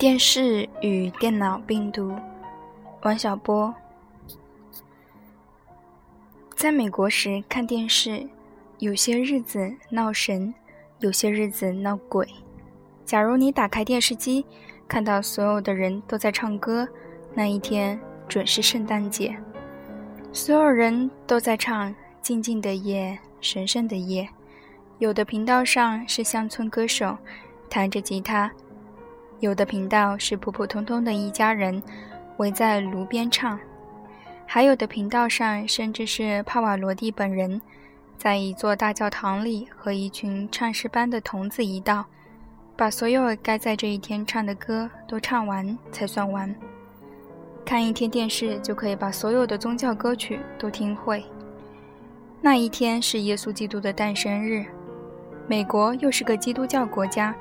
电视与电脑病毒，王小波。在美国时看电视，有些日子闹神，有些日子闹鬼。假如你打开电视机，看到所有的人都在唱歌，那一天准是圣诞节。所有人都在唱《静静的夜，神圣的夜》。有的频道上是乡村歌手弹着吉他，有的频道是普普通通的一家人围在炉边唱，还有的频道上甚至是帕瓦罗蒂本人在一座大教堂里和一群唱诗班的童子一道，把所有该在这一天唱的歌都唱完才算完。看一天电视就可以把所有的宗教歌曲都听会。那一天是耶稣基督的诞生日。美国又是个基督教国家，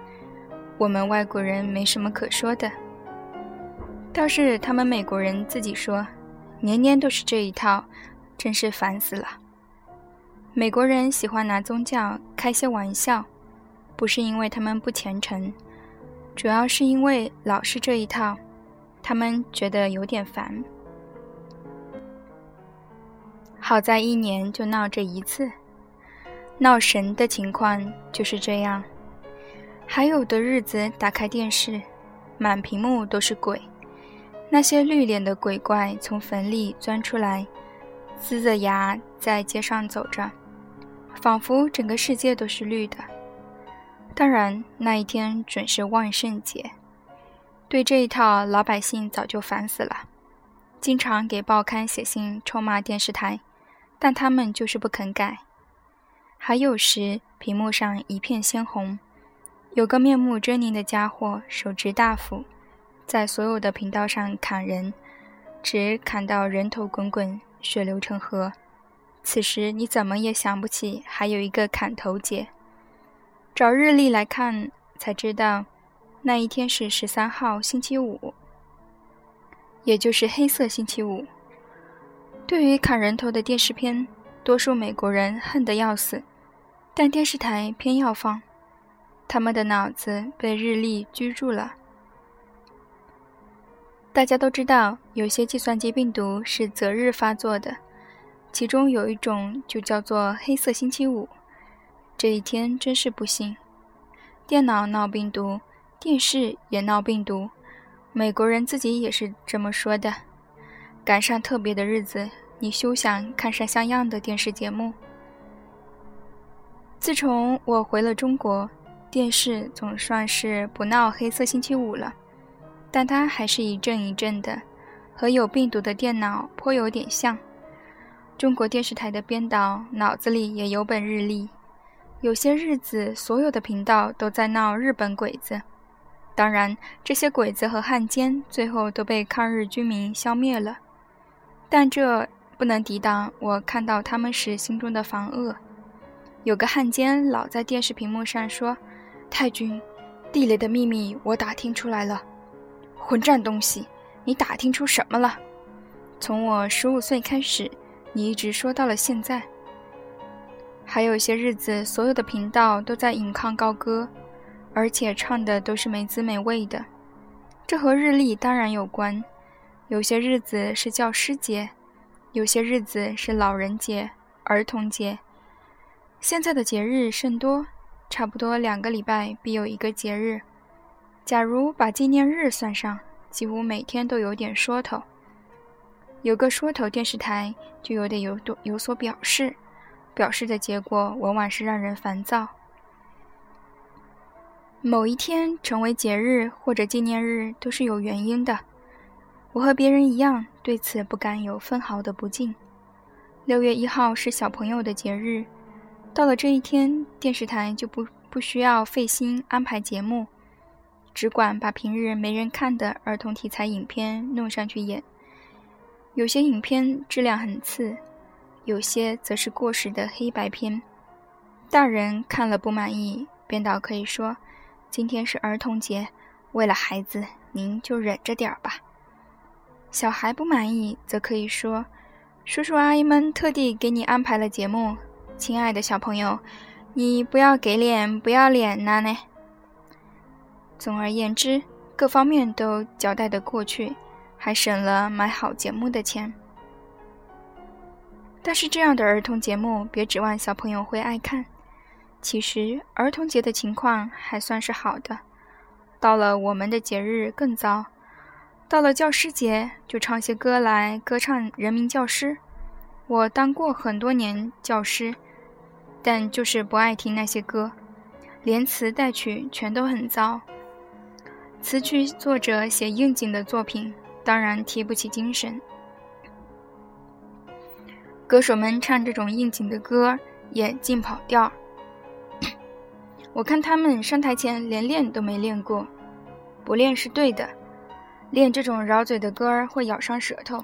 我们外国人没什么可说的。倒是他们美国人自己说，年年都是这一套，真是烦死了。美国人喜欢拿宗教开些玩笑，不是因为他们不虔诚，主要是因为老是这一套，他们觉得有点烦。好在一年就闹这一次。闹神的情况就是这样，还有的日子打开电视，满屏幕都是鬼，那些绿脸的鬼怪从坟里钻出来，呲着牙在街上走着，仿佛整个世界都是绿的。当然，那一天准是万圣节，对这一套老百姓早就烦死了，经常给报刊写信臭骂电视台，但他们就是不肯改。还有时，屏幕上一片鲜红，有个面目狰狞的家伙手执大斧，在所有的频道上砍人，只砍到人头滚滚，血流成河。此时你怎么也想不起还有一个砍头节。找日历来看，才知道那一天是十三号星期五，也就是黑色星期五。对于砍人头的电视片，多数美国人恨得要死。但电视台偏要放，他们的脑子被日历居住了。大家都知道，有些计算机病毒是择日发作的，其中有一种就叫做“黑色星期五”。这一天真是不幸，电脑闹病毒，电视也闹病毒，美国人自己也是这么说的。赶上特别的日子，你休想看上像样的电视节目。自从我回了中国，电视总算是不闹黑色星期五了，但它还是一阵一阵的，和有病毒的电脑颇有点像。中国电视台的编导脑子里也有本日历，有些日子所有的频道都在闹日本鬼子，当然这些鬼子和汉奸最后都被抗日军民消灭了，但这不能抵挡我看到他们时心中的防恶。有个汉奸老在电视屏幕上说：“太君，地雷的秘密我打听出来了。”混账东西，你打听出什么了？从我十五岁开始，你一直说到了现在。还有些日子，所有的频道都在引吭高歌，而且唱的都是没滋没味的。这和日历当然有关。有些日子是教师节，有些日子是老人节、儿童节。现在的节日甚多，差不多两个礼拜必有一个节日。假如把纪念日算上，几乎每天都有点说头。有个说头，电视台就有点有多有所表示，表示的结果往往是让人烦躁。某一天成为节日或者纪念日都是有原因的。我和别人一样，对此不敢有分毫的不敬。六月一号是小朋友的节日。到了这一天，电视台就不不需要费心安排节目，只管把平日没人看的儿童题材影片弄上去演。有些影片质量很次，有些则是过时的黑白片。大人看了不满意，编导可以说：“今天是儿童节，为了孩子，您就忍着点儿吧。”小孩不满意，则可以说：“叔叔阿姨们特地给你安排了节目。”亲爱的小朋友，你不要给脸不要脸呐呢。总而言之，各方面都交代得过去，还省了买好节目的钱。但是这样的儿童节目，别指望小朋友会爱看。其实儿童节的情况还算是好的，到了我们的节日更糟。到了教师节，就唱些歌来歌唱人民教师。我当过很多年教师，但就是不爱听那些歌，连词带曲全都很糟。词曲作者写应景的作品，当然提不起精神。歌手们唱这种应景的歌，也尽跑调。我看他们上台前连练都没练过，不练是对的。练这种绕嘴的歌儿会咬伤舌头。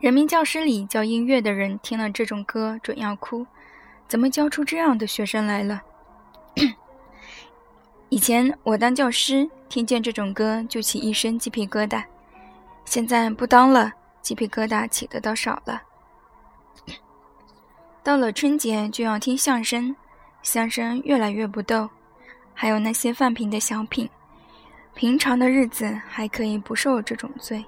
人民教师里教音乐的人听了这种歌准要哭，怎么教出这样的学生来了？以前我当教师，听见这种歌就起一身鸡皮疙瘩，现在不当了。鸡皮疙瘩起的倒少了。到了春节就要听相声，相声越来越不逗，还有那些范平的小品。平常的日子还可以不受这种罪。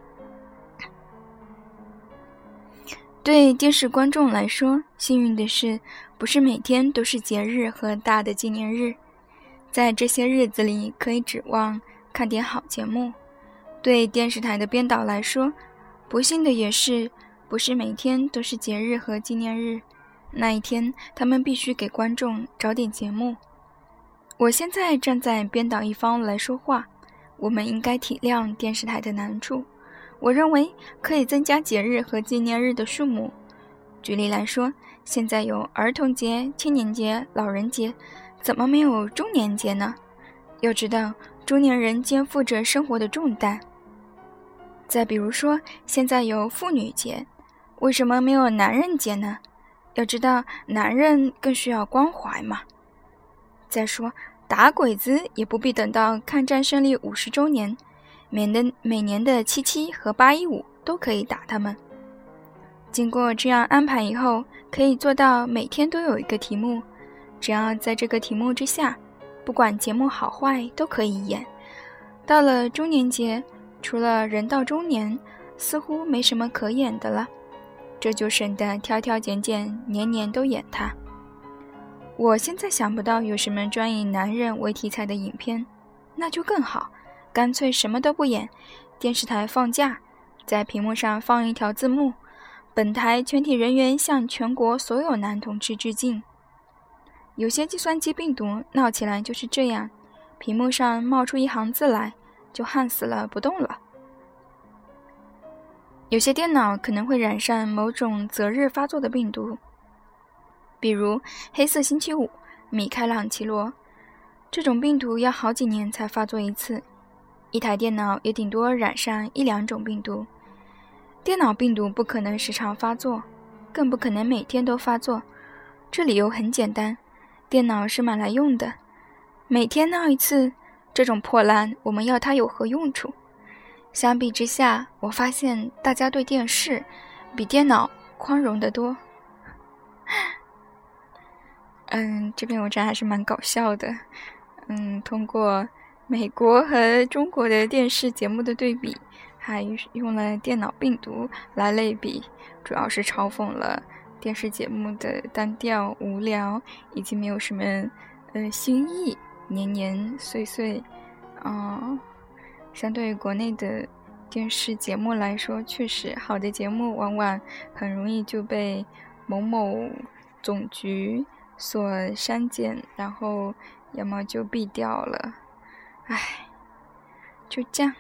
对电视观众来说，幸运的是，不是每天都是节日和大的纪念日，在这些日子里可以指望看点好节目。对电视台的编导来说，不幸的也是，不是每天都是节日和纪念日。那一天，他们必须给观众找点节目。我现在站在编导一方来说话，我们应该体谅电视台的难处。我认为可以增加节日和纪念日的数目。举例来说，现在有儿童节、青年节、老人节，怎么没有中年节呢？要知道，中年人肩负着生活的重担。再比如说，现在有妇女节，为什么没有男人节呢？要知道，男人更需要关怀嘛。再说，打鬼子也不必等到抗战胜利五十周年，免得每年的七七和八一五都可以打他们。经过这样安排以后，可以做到每天都有一个题目，只要在这个题目之下，不管节目好坏都可以演。到了中年节。除了人到中年，似乎没什么可演的了，这就省得挑挑拣拣，年年都演它。我现在想不到有什么专以男人为题材的影片，那就更好，干脆什么都不演，电视台放假，在屏幕上放一条字幕：本台全体人员向全国所有男同志致敬。有些计算机病毒闹起来就是这样，屏幕上冒出一行字来。就焊死了，不动了。有些电脑可能会染上某种择日发作的病毒，比如黑色星期五、米开朗基罗。这种病毒要好几年才发作一次，一台电脑也顶多染上一两种病毒。电脑病毒不可能时常发作，更不可能每天都发作。这理由很简单，电脑是买来用的，每天闹一次。这种破烂，我们要它有何用处？相比之下，我发现大家对电视比电脑宽容得多。嗯，这篇文章还是蛮搞笑的。嗯，通过美国和中国的电视节目的对比，还用了电脑病毒来类比，主要是嘲讽了电视节目的单调无聊，以及没有什么呃新意。年年岁岁，嗯，相对于国内的电视节目来说，确实好的节目往往很容易就被某某总局所删减，然后要么就毙掉了。唉，就这样。